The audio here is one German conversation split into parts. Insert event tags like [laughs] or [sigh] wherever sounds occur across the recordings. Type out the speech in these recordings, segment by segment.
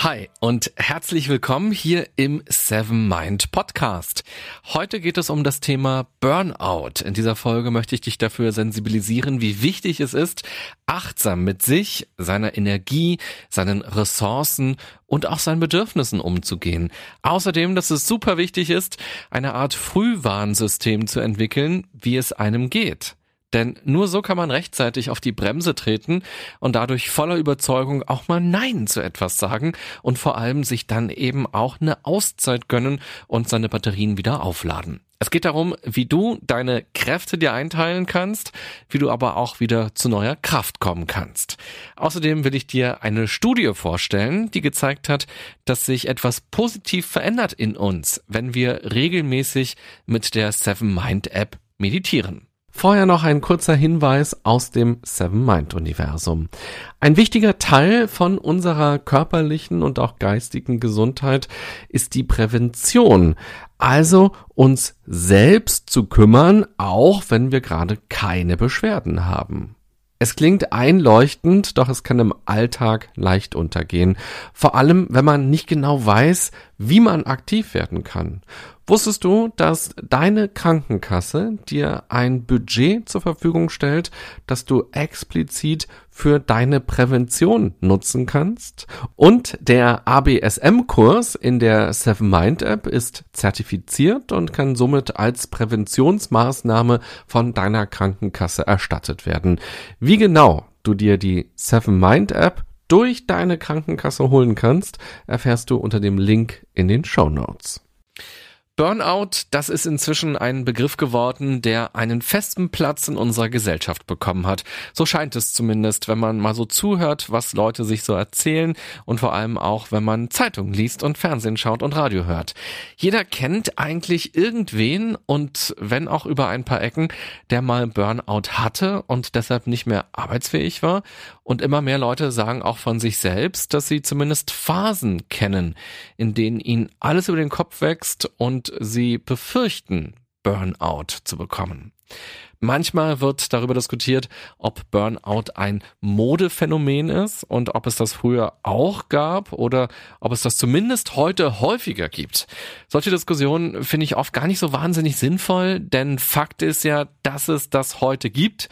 Hi und herzlich willkommen hier im Seven Mind Podcast. Heute geht es um das Thema Burnout. In dieser Folge möchte ich dich dafür sensibilisieren, wie wichtig es ist, achtsam mit sich, seiner Energie, seinen Ressourcen und auch seinen Bedürfnissen umzugehen. Außerdem, dass es super wichtig ist, eine Art Frühwarnsystem zu entwickeln, wie es einem geht. Denn nur so kann man rechtzeitig auf die Bremse treten und dadurch voller Überzeugung auch mal Nein zu etwas sagen und vor allem sich dann eben auch eine Auszeit gönnen und seine Batterien wieder aufladen. Es geht darum, wie du deine Kräfte dir einteilen kannst, wie du aber auch wieder zu neuer Kraft kommen kannst. Außerdem will ich dir eine Studie vorstellen, die gezeigt hat, dass sich etwas positiv verändert in uns, wenn wir regelmäßig mit der Seven Mind App meditieren. Vorher noch ein kurzer Hinweis aus dem Seven Mind Universum. Ein wichtiger Teil von unserer körperlichen und auch geistigen Gesundheit ist die Prävention. Also uns selbst zu kümmern, auch wenn wir gerade keine Beschwerden haben. Es klingt einleuchtend, doch es kann im Alltag leicht untergehen. Vor allem, wenn man nicht genau weiß, wie man aktiv werden kann. Wusstest du, dass deine Krankenkasse dir ein Budget zur Verfügung stellt, das du explizit für deine Prävention nutzen kannst? Und der ABSM-Kurs in der Seven Mind App ist zertifiziert und kann somit als Präventionsmaßnahme von deiner Krankenkasse erstattet werden. Wie genau du dir die Seven Mind App durch deine Krankenkasse holen kannst, erfährst du unter dem Link in den Show Notes. Burnout, das ist inzwischen ein Begriff geworden, der einen festen Platz in unserer Gesellschaft bekommen hat. So scheint es zumindest, wenn man mal so zuhört, was Leute sich so erzählen und vor allem auch, wenn man Zeitungen liest und Fernsehen schaut und Radio hört. Jeder kennt eigentlich irgendwen und wenn auch über ein paar Ecken, der mal Burnout hatte und deshalb nicht mehr arbeitsfähig war. Und immer mehr Leute sagen auch von sich selbst, dass sie zumindest Phasen kennen, in denen ihnen alles über den Kopf wächst und sie befürchten, Burnout zu bekommen. Manchmal wird darüber diskutiert, ob Burnout ein Modephänomen ist und ob es das früher auch gab oder ob es das zumindest heute häufiger gibt. Solche Diskussionen finde ich oft gar nicht so wahnsinnig sinnvoll, denn Fakt ist ja, dass es das heute gibt.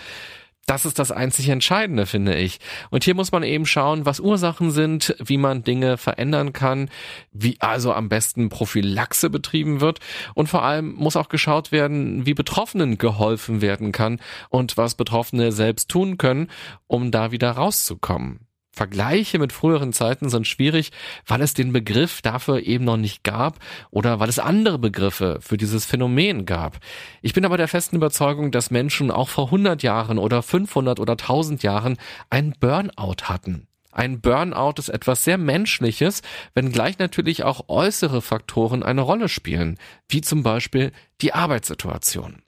Das ist das einzig Entscheidende, finde ich. Und hier muss man eben schauen, was Ursachen sind, wie man Dinge verändern kann, wie also am besten Prophylaxe betrieben wird. Und vor allem muss auch geschaut werden, wie Betroffenen geholfen werden kann und was Betroffene selbst tun können, um da wieder rauszukommen. Vergleiche mit früheren Zeiten sind schwierig, weil es den Begriff dafür eben noch nicht gab oder weil es andere Begriffe für dieses Phänomen gab. Ich bin aber der festen Überzeugung, dass Menschen auch vor 100 Jahren oder 500 oder 1000 Jahren einen Burnout hatten. Ein Burnout ist etwas sehr Menschliches, wenngleich natürlich auch äußere Faktoren eine Rolle spielen, wie zum Beispiel die Arbeitssituation.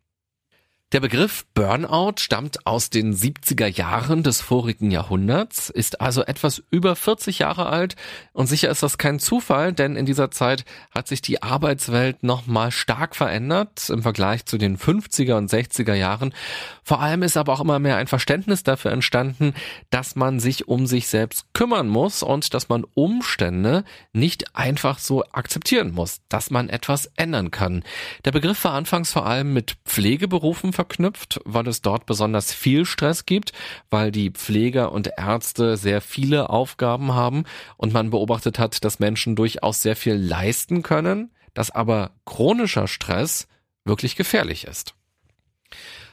Der Begriff Burnout stammt aus den 70er Jahren des vorigen Jahrhunderts, ist also etwas über 40 Jahre alt und sicher ist das kein Zufall, denn in dieser Zeit hat sich die Arbeitswelt nochmal stark verändert im Vergleich zu den 50er und 60er Jahren. Vor allem ist aber auch immer mehr ein Verständnis dafür entstanden, dass man sich um sich selbst kümmern muss und dass man Umstände nicht einfach so akzeptieren muss, dass man etwas ändern kann. Der Begriff war anfangs vor allem mit Pflegeberufen verknüpft, weil es dort besonders viel Stress gibt, weil die Pfleger und Ärzte sehr viele Aufgaben haben und man beobachtet hat, dass Menschen durchaus sehr viel leisten können, dass aber chronischer Stress wirklich gefährlich ist.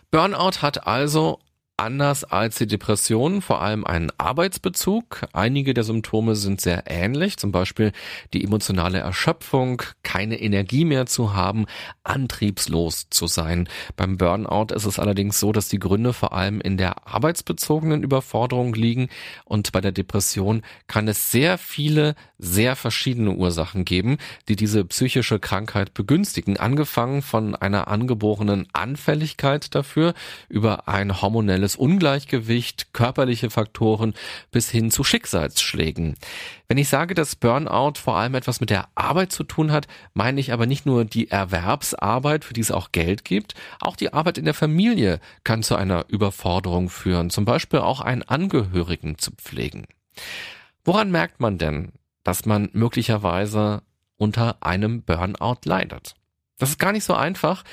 Burnout hat also anders als die Depression vor allem einen Arbeitsbezug. Einige der Symptome sind sehr ähnlich, zum Beispiel die emotionale Erschöpfung, keine Energie mehr zu haben, antriebslos zu sein. Beim Burnout ist es allerdings so, dass die Gründe vor allem in der arbeitsbezogenen Überforderung liegen und bei der Depression kann es sehr viele, sehr verschiedene Ursachen geben, die diese psychische Krankheit begünstigen, angefangen von einer angeborenen Anfälligkeit dafür über ein hormonelles hormonelles Ungleichgewicht, körperliche Faktoren bis hin zu Schicksalsschlägen. Wenn ich sage, dass Burnout vor allem etwas mit der Arbeit zu tun hat, meine ich aber nicht nur die Erwerbsarbeit, für die es auch Geld gibt, auch die Arbeit in der Familie kann zu einer Überforderung führen, zum Beispiel auch einen Angehörigen zu pflegen. Woran merkt man denn, dass man möglicherweise unter einem Burnout leidet? Das ist gar nicht so einfach.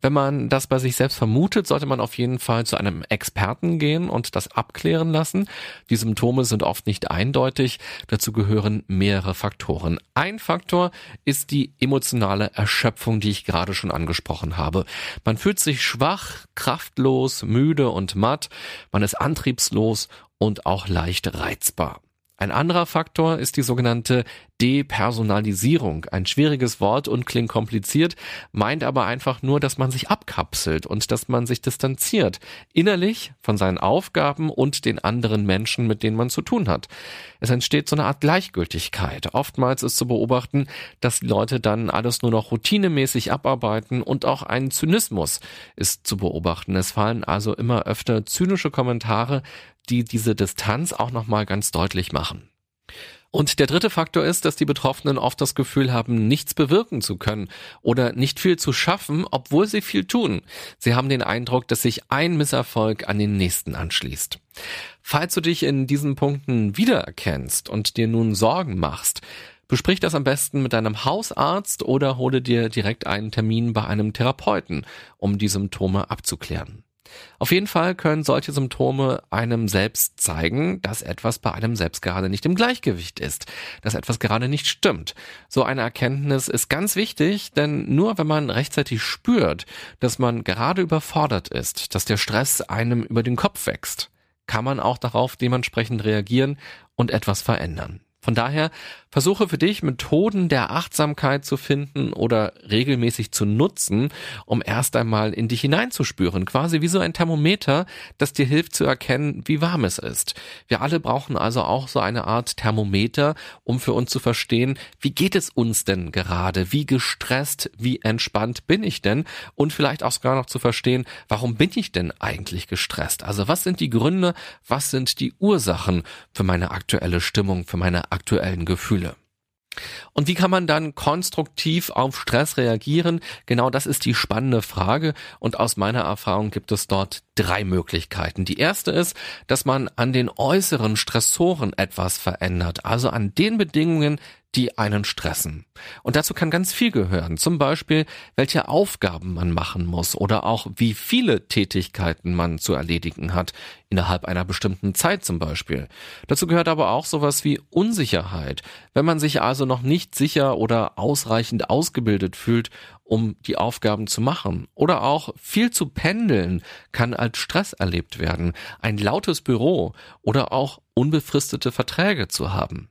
Wenn man das bei sich selbst vermutet, sollte man auf jeden Fall zu einem Experten gehen und das abklären lassen. Die Symptome sind oft nicht eindeutig. Dazu gehören mehrere Faktoren. Ein Faktor ist die emotionale Erschöpfung, die ich gerade schon angesprochen habe. Man fühlt sich schwach, kraftlos, müde und matt. Man ist antriebslos und auch leicht reizbar. Ein anderer Faktor ist die sogenannte Depersonalisierung. Ein schwieriges Wort und klingt kompliziert, meint aber einfach nur, dass man sich abkapselt und dass man sich distanziert. Innerlich von seinen Aufgaben und den anderen Menschen, mit denen man zu tun hat. Es entsteht so eine Art Gleichgültigkeit. Oftmals ist zu beobachten, dass Leute dann alles nur noch routinemäßig abarbeiten und auch ein Zynismus ist zu beobachten. Es fallen also immer öfter zynische Kommentare, die diese Distanz auch nochmal ganz deutlich machen. Und der dritte Faktor ist, dass die Betroffenen oft das Gefühl haben, nichts bewirken zu können oder nicht viel zu schaffen, obwohl sie viel tun. Sie haben den Eindruck, dass sich ein Misserfolg an den nächsten anschließt. Falls du dich in diesen Punkten wiedererkennst und dir nun Sorgen machst, besprich das am besten mit deinem Hausarzt oder hole dir direkt einen Termin bei einem Therapeuten, um die Symptome abzuklären. Auf jeden Fall können solche Symptome einem selbst zeigen, dass etwas bei einem selbst gerade nicht im Gleichgewicht ist, dass etwas gerade nicht stimmt. So eine Erkenntnis ist ganz wichtig, denn nur wenn man rechtzeitig spürt, dass man gerade überfordert ist, dass der Stress einem über den Kopf wächst, kann man auch darauf dementsprechend reagieren und etwas verändern. Von daher versuche für dich Methoden der Achtsamkeit zu finden oder regelmäßig zu nutzen, um erst einmal in dich hineinzuspüren, quasi wie so ein Thermometer, das dir hilft zu erkennen, wie warm es ist. Wir alle brauchen also auch so eine Art Thermometer, um für uns zu verstehen, wie geht es uns denn gerade, wie gestresst, wie entspannt bin ich denn und vielleicht auch sogar noch zu verstehen, warum bin ich denn eigentlich gestresst? Also was sind die Gründe, was sind die Ursachen für meine aktuelle Stimmung, für meine aktuellen Gefühle. Und wie kann man dann konstruktiv auf Stress reagieren? Genau das ist die spannende Frage und aus meiner Erfahrung gibt es dort drei Möglichkeiten. Die erste ist, dass man an den äußeren Stressoren etwas verändert, also an den Bedingungen, die einen stressen. Und dazu kann ganz viel gehören. Zum Beispiel, welche Aufgaben man machen muss oder auch wie viele Tätigkeiten man zu erledigen hat, innerhalb einer bestimmten Zeit zum Beispiel. Dazu gehört aber auch sowas wie Unsicherheit. Wenn man sich also noch nicht sicher oder ausreichend ausgebildet fühlt, um die Aufgaben zu machen. Oder auch viel zu pendeln kann als Stress erlebt werden. Ein lautes Büro oder auch unbefristete Verträge zu haben.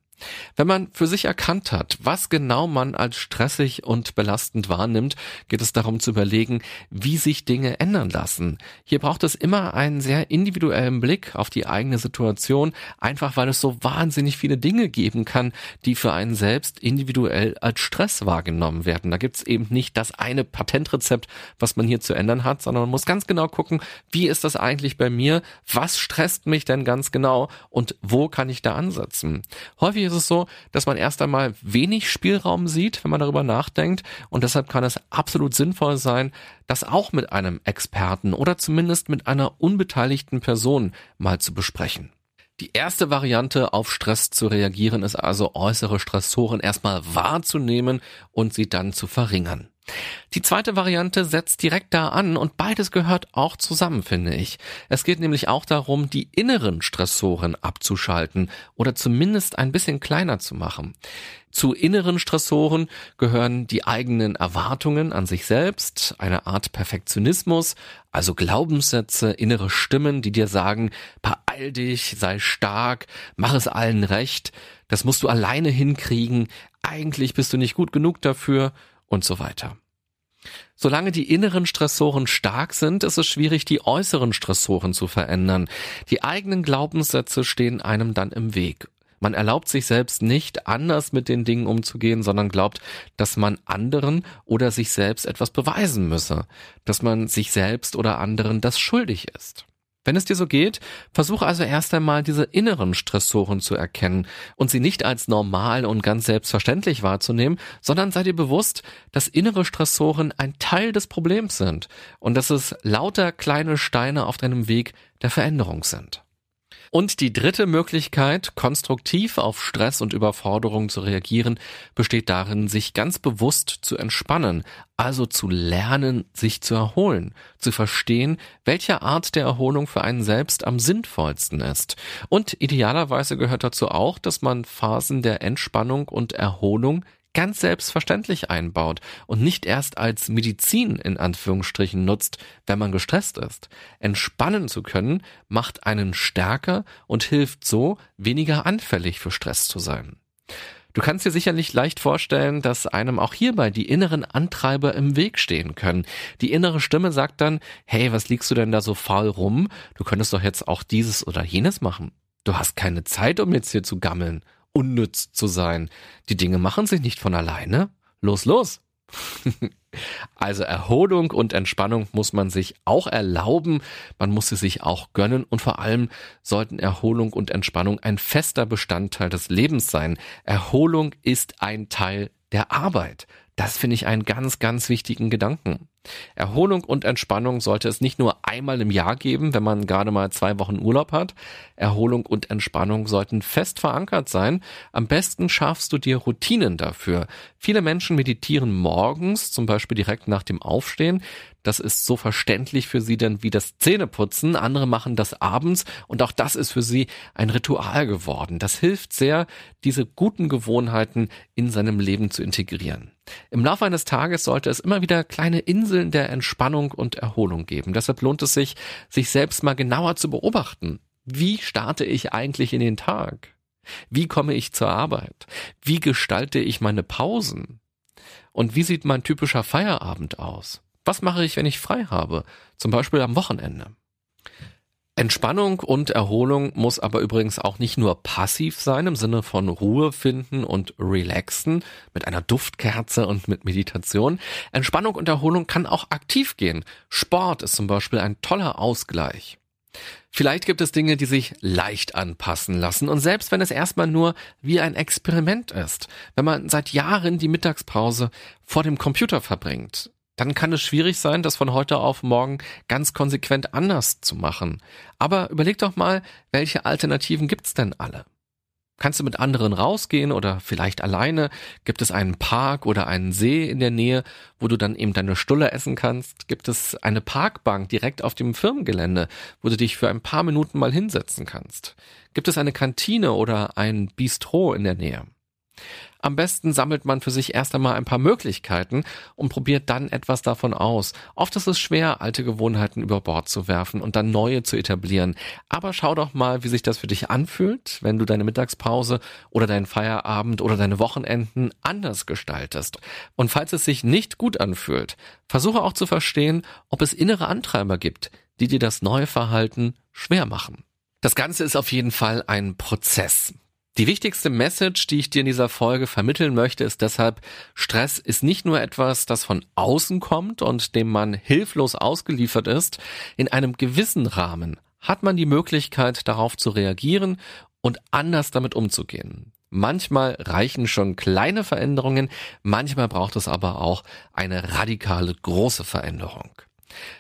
Wenn man für sich erkannt hat, was genau man als stressig und belastend wahrnimmt, geht es darum zu überlegen, wie sich Dinge ändern lassen. Hier braucht es immer einen sehr individuellen Blick auf die eigene Situation, einfach weil es so wahnsinnig viele Dinge geben kann, die für einen selbst individuell als Stress wahrgenommen werden. Da gibt es eben nicht das eine Patentrezept, was man hier zu ändern hat, sondern man muss ganz genau gucken, wie ist das eigentlich bei mir, was stresst mich denn ganz genau und wo kann ich da ansetzen. Häufig ist es so, dass man erst einmal wenig Spielraum sieht, wenn man darüber nachdenkt. Und deshalb kann es absolut sinnvoll sein, das auch mit einem Experten oder zumindest mit einer unbeteiligten Person mal zu besprechen. Die erste Variante, auf Stress zu reagieren, ist also äußere Stressoren erstmal wahrzunehmen und sie dann zu verringern. Die zweite Variante setzt direkt da an und beides gehört auch zusammen, finde ich. Es geht nämlich auch darum, die inneren Stressoren abzuschalten oder zumindest ein bisschen kleiner zu machen. Zu inneren Stressoren gehören die eigenen Erwartungen an sich selbst, eine Art Perfektionismus, also Glaubenssätze, innere Stimmen, die dir sagen, beeil dich, sei stark, mach es allen recht, das musst du alleine hinkriegen, eigentlich bist du nicht gut genug dafür und so weiter. Solange die inneren Stressoren stark sind, ist es schwierig, die äußeren Stressoren zu verändern. Die eigenen Glaubenssätze stehen einem dann im Weg. Man erlaubt sich selbst nicht, anders mit den Dingen umzugehen, sondern glaubt, dass man anderen oder sich selbst etwas beweisen müsse, dass man sich selbst oder anderen das schuldig ist. Wenn es dir so geht, versuch also erst einmal diese inneren Stressoren zu erkennen und sie nicht als normal und ganz selbstverständlich wahrzunehmen, sondern sei dir bewusst, dass innere Stressoren ein Teil des Problems sind und dass es lauter kleine Steine auf deinem Weg der Veränderung sind. Und die dritte Möglichkeit, konstruktiv auf Stress und Überforderung zu reagieren, besteht darin, sich ganz bewusst zu entspannen, also zu lernen, sich zu erholen, zu verstehen, welche Art der Erholung für einen selbst am sinnvollsten ist. Und idealerweise gehört dazu auch, dass man Phasen der Entspannung und Erholung ganz selbstverständlich einbaut und nicht erst als Medizin in Anführungsstrichen nutzt, wenn man gestresst ist. Entspannen zu können macht einen stärker und hilft so, weniger anfällig für Stress zu sein. Du kannst dir sicherlich leicht vorstellen, dass einem auch hierbei die inneren Antreiber im Weg stehen können. Die innere Stimme sagt dann, hey, was liegst du denn da so faul rum? Du könntest doch jetzt auch dieses oder jenes machen. Du hast keine Zeit, um jetzt hier zu gammeln unnütz zu sein. Die Dinge machen sich nicht von alleine. Los, los! [laughs] also Erholung und Entspannung muss man sich auch erlauben, man muss sie sich auch gönnen und vor allem sollten Erholung und Entspannung ein fester Bestandteil des Lebens sein. Erholung ist ein Teil der Arbeit. Das finde ich einen ganz, ganz wichtigen Gedanken. Erholung und Entspannung sollte es nicht nur einmal im Jahr geben, wenn man gerade mal zwei Wochen Urlaub hat. Erholung und Entspannung sollten fest verankert sein. Am besten schaffst du dir Routinen dafür. Viele Menschen meditieren morgens, zum Beispiel direkt nach dem Aufstehen. Das ist so verständlich für sie denn wie das Zähneputzen. Andere machen das abends und auch das ist für sie ein Ritual geworden. Das hilft sehr, diese guten Gewohnheiten in seinem Leben zu integrieren. Im Laufe eines Tages sollte es immer wieder kleine Inseln der Entspannung und Erholung geben. Deshalb lohnt es sich, sich selbst mal genauer zu beobachten. Wie starte ich eigentlich in den Tag? Wie komme ich zur Arbeit? Wie gestalte ich meine Pausen? Und wie sieht mein typischer Feierabend aus? Was mache ich, wenn ich frei habe? Zum Beispiel am Wochenende. Entspannung und Erholung muss aber übrigens auch nicht nur passiv sein im Sinne von Ruhe finden und relaxen mit einer Duftkerze und mit Meditation. Entspannung und Erholung kann auch aktiv gehen. Sport ist zum Beispiel ein toller Ausgleich. Vielleicht gibt es Dinge, die sich leicht anpassen lassen und selbst wenn es erstmal nur wie ein Experiment ist, wenn man seit Jahren die Mittagspause vor dem Computer verbringt, dann kann es schwierig sein, das von heute auf morgen ganz konsequent anders zu machen. Aber überleg doch mal, welche Alternativen gibt's denn alle? Kannst du mit anderen rausgehen oder vielleicht alleine? Gibt es einen Park oder einen See in der Nähe, wo du dann eben deine Stulle essen kannst? Gibt es eine Parkbank direkt auf dem Firmengelände, wo du dich für ein paar Minuten mal hinsetzen kannst? Gibt es eine Kantine oder ein Bistro in der Nähe? Am besten sammelt man für sich erst einmal ein paar Möglichkeiten und probiert dann etwas davon aus. Oft ist es schwer, alte Gewohnheiten über Bord zu werfen und dann neue zu etablieren. Aber schau doch mal, wie sich das für dich anfühlt, wenn du deine Mittagspause oder deinen Feierabend oder deine Wochenenden anders gestaltest. Und falls es sich nicht gut anfühlt, versuche auch zu verstehen, ob es innere Antreiber gibt, die dir das neue Verhalten schwer machen. Das Ganze ist auf jeden Fall ein Prozess. Die wichtigste Message, die ich dir in dieser Folge vermitteln möchte, ist deshalb, Stress ist nicht nur etwas, das von außen kommt und dem man hilflos ausgeliefert ist. In einem gewissen Rahmen hat man die Möglichkeit, darauf zu reagieren und anders damit umzugehen. Manchmal reichen schon kleine Veränderungen, manchmal braucht es aber auch eine radikale große Veränderung.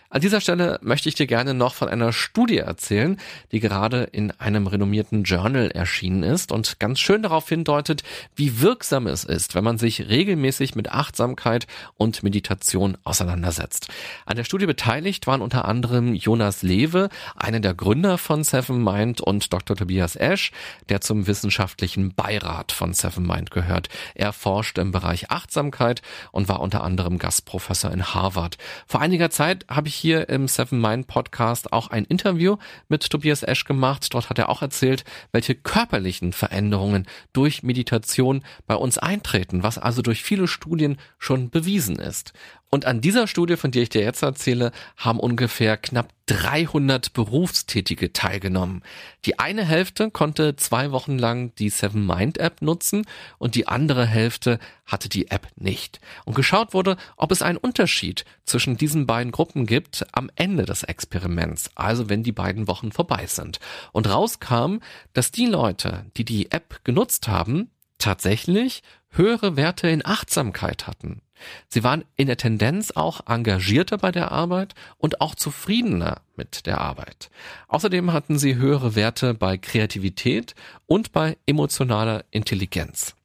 An dieser Stelle möchte ich dir gerne noch von einer Studie erzählen, die gerade in einem renommierten Journal erschienen ist und ganz schön darauf hindeutet, wie wirksam es ist, wenn man sich regelmäßig mit Achtsamkeit und Meditation auseinandersetzt. An der Studie beteiligt waren unter anderem Jonas Lewe, einer der Gründer von Seven Mind und Dr. Tobias Esch, der zum wissenschaftlichen Beirat von Seven Mind gehört. Er forscht im Bereich Achtsamkeit und war unter anderem Gastprofessor in Harvard. Vor einiger Zeit habe ich hier im Seven Mind Podcast auch ein Interview mit Tobias Esch gemacht. Dort hat er auch erzählt, welche körperlichen Veränderungen durch Meditation bei uns eintreten, was also durch viele Studien schon bewiesen ist. Und an dieser Studie, von der ich dir jetzt erzähle, haben ungefähr knapp 300 Berufstätige teilgenommen. Die eine Hälfte konnte zwei Wochen lang die Seven Mind App nutzen und die andere Hälfte hatte die App nicht. Und geschaut wurde, ob es einen Unterschied zwischen diesen beiden Gruppen gibt am Ende des Experiments, also wenn die beiden Wochen vorbei sind. Und rauskam, dass die Leute, die die App genutzt haben, tatsächlich höhere Werte in Achtsamkeit hatten. Sie waren in der Tendenz auch engagierter bei der Arbeit und auch zufriedener mit der Arbeit. Außerdem hatten sie höhere Werte bei Kreativität und bei emotionaler Intelligenz.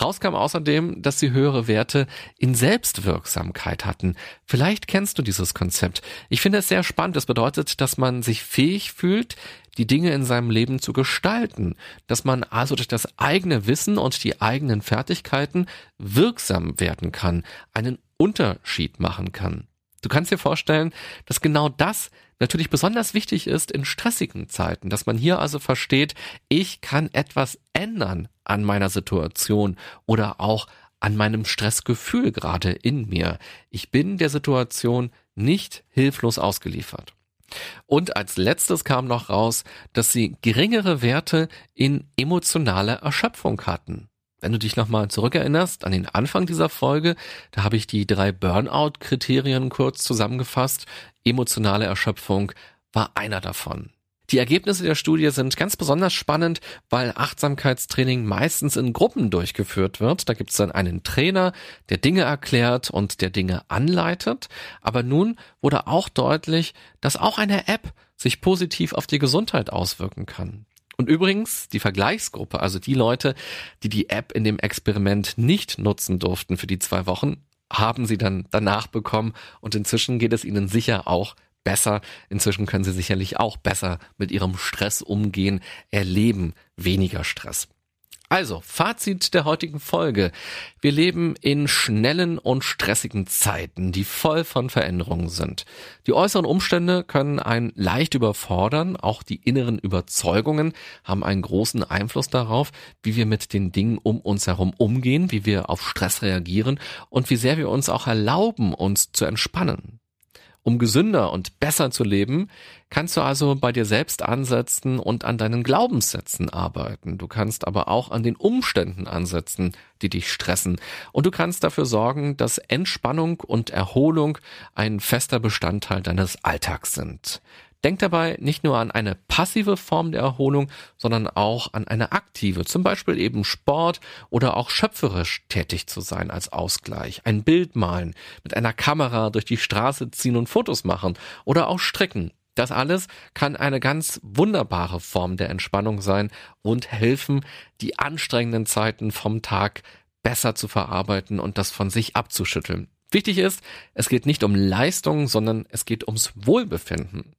Rauskam außerdem, dass sie höhere Werte in Selbstwirksamkeit hatten. Vielleicht kennst du dieses Konzept. Ich finde es sehr spannend. Es bedeutet, dass man sich fähig fühlt, die Dinge in seinem Leben zu gestalten, dass man also durch das eigene Wissen und die eigenen Fertigkeiten wirksam werden kann, einen Unterschied machen kann. Du kannst dir vorstellen, dass genau das natürlich besonders wichtig ist in stressigen Zeiten, dass man hier also versteht, ich kann etwas ändern an meiner Situation oder auch an meinem Stressgefühl gerade in mir. Ich bin der Situation nicht hilflos ausgeliefert. Und als letztes kam noch raus, dass sie geringere Werte in emotionaler Erschöpfung hatten. Wenn du dich nochmal zurückerinnerst an den Anfang dieser Folge, da habe ich die drei Burnout-Kriterien kurz zusammengefasst. Emotionale Erschöpfung war einer davon. Die Ergebnisse der Studie sind ganz besonders spannend, weil Achtsamkeitstraining meistens in Gruppen durchgeführt wird. Da gibt es dann einen Trainer, der Dinge erklärt und der Dinge anleitet. Aber nun wurde auch deutlich, dass auch eine App sich positiv auf die Gesundheit auswirken kann. Und übrigens, die Vergleichsgruppe, also die Leute, die die App in dem Experiment nicht nutzen durften für die zwei Wochen, haben sie dann danach bekommen und inzwischen geht es ihnen sicher auch besser. Inzwischen können sie sicherlich auch besser mit ihrem Stress umgehen, erleben weniger Stress. Also, Fazit der heutigen Folge. Wir leben in schnellen und stressigen Zeiten, die voll von Veränderungen sind. Die äußeren Umstände können einen leicht überfordern, auch die inneren Überzeugungen haben einen großen Einfluss darauf, wie wir mit den Dingen um uns herum umgehen, wie wir auf Stress reagieren und wie sehr wir uns auch erlauben, uns zu entspannen. Um gesünder und besser zu leben, kannst du also bei dir selbst ansetzen und an deinen Glaubenssätzen arbeiten. Du kannst aber auch an den Umständen ansetzen, die dich stressen. Und du kannst dafür sorgen, dass Entspannung und Erholung ein fester Bestandteil deines Alltags sind. Denk dabei nicht nur an eine passive Form der Erholung, sondern auch an eine aktive, zum Beispiel eben Sport oder auch schöpferisch tätig zu sein als Ausgleich. Ein Bild malen, mit einer Kamera durch die Straße ziehen und Fotos machen oder auch stricken. Das alles kann eine ganz wunderbare Form der Entspannung sein und helfen, die anstrengenden Zeiten vom Tag besser zu verarbeiten und das von sich abzuschütteln. Wichtig ist, es geht nicht um Leistung, sondern es geht ums Wohlbefinden.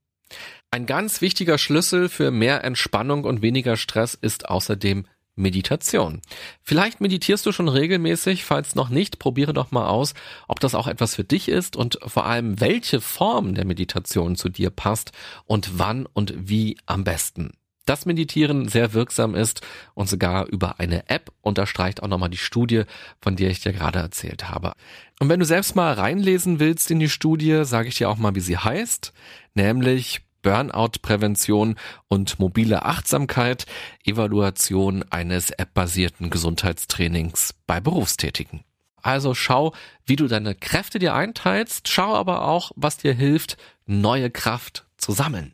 Ein ganz wichtiger Schlüssel für mehr Entspannung und weniger Stress ist außerdem Meditation. Vielleicht meditierst du schon regelmäßig, falls noch nicht, probiere doch mal aus, ob das auch etwas für dich ist und vor allem welche Form der Meditation zu dir passt und wann und wie am besten. Dass Meditieren sehr wirksam ist und sogar über eine App unterstreicht auch nochmal die Studie, von der ich dir gerade erzählt habe. Und wenn du selbst mal reinlesen willst in die Studie, sage ich dir auch mal, wie sie heißt, nämlich Burnout-Prävention und mobile Achtsamkeit, Evaluation eines App-basierten Gesundheitstrainings bei Berufstätigen. Also schau, wie du deine Kräfte dir einteilst, schau aber auch, was dir hilft, neue Kraft zu sammeln.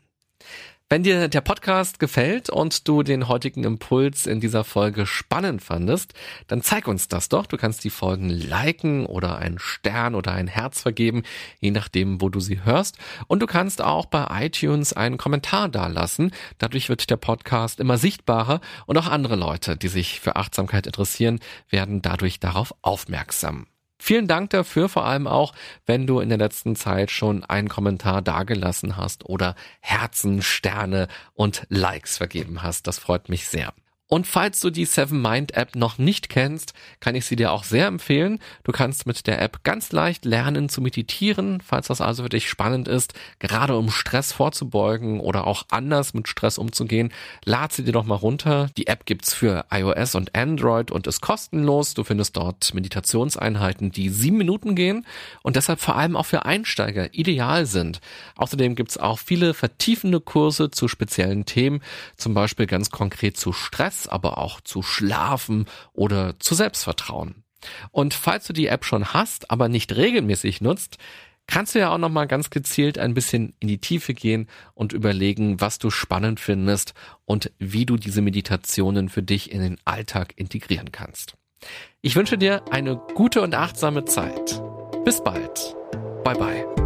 Wenn dir der Podcast gefällt und du den heutigen Impuls in dieser Folge spannend fandest, dann zeig uns das doch. Du kannst die Folgen liken oder einen Stern oder ein Herz vergeben, je nachdem, wo du sie hörst. Und du kannst auch bei iTunes einen Kommentar dalassen. Dadurch wird der Podcast immer sichtbarer und auch andere Leute, die sich für Achtsamkeit interessieren, werden dadurch darauf aufmerksam. Vielen Dank dafür, vor allem auch, wenn du in der letzten Zeit schon einen Kommentar dagelassen hast oder Herzen, Sterne und Likes vergeben hast. Das freut mich sehr. Und falls du die Seven Mind App noch nicht kennst, kann ich sie dir auch sehr empfehlen. Du kannst mit der App ganz leicht lernen zu meditieren, falls das also für dich spannend ist, gerade um Stress vorzubeugen oder auch anders mit Stress umzugehen. Lad sie dir doch mal runter. Die App gibt's für iOS und Android und ist kostenlos. Du findest dort Meditationseinheiten, die sieben Minuten gehen und deshalb vor allem auch für Einsteiger ideal sind. Außerdem gibt's auch viele vertiefende Kurse zu speziellen Themen, zum Beispiel ganz konkret zu Stress Stress, aber auch zu Schlafen oder zu Selbstvertrauen. Und falls du die App schon hast, aber nicht regelmäßig nutzt, kannst du ja auch noch mal ganz gezielt ein bisschen in die Tiefe gehen und überlegen, was du spannend findest und wie du diese Meditationen für dich in den Alltag integrieren kannst. Ich wünsche dir eine gute und achtsame Zeit. Bis bald. Bye bye.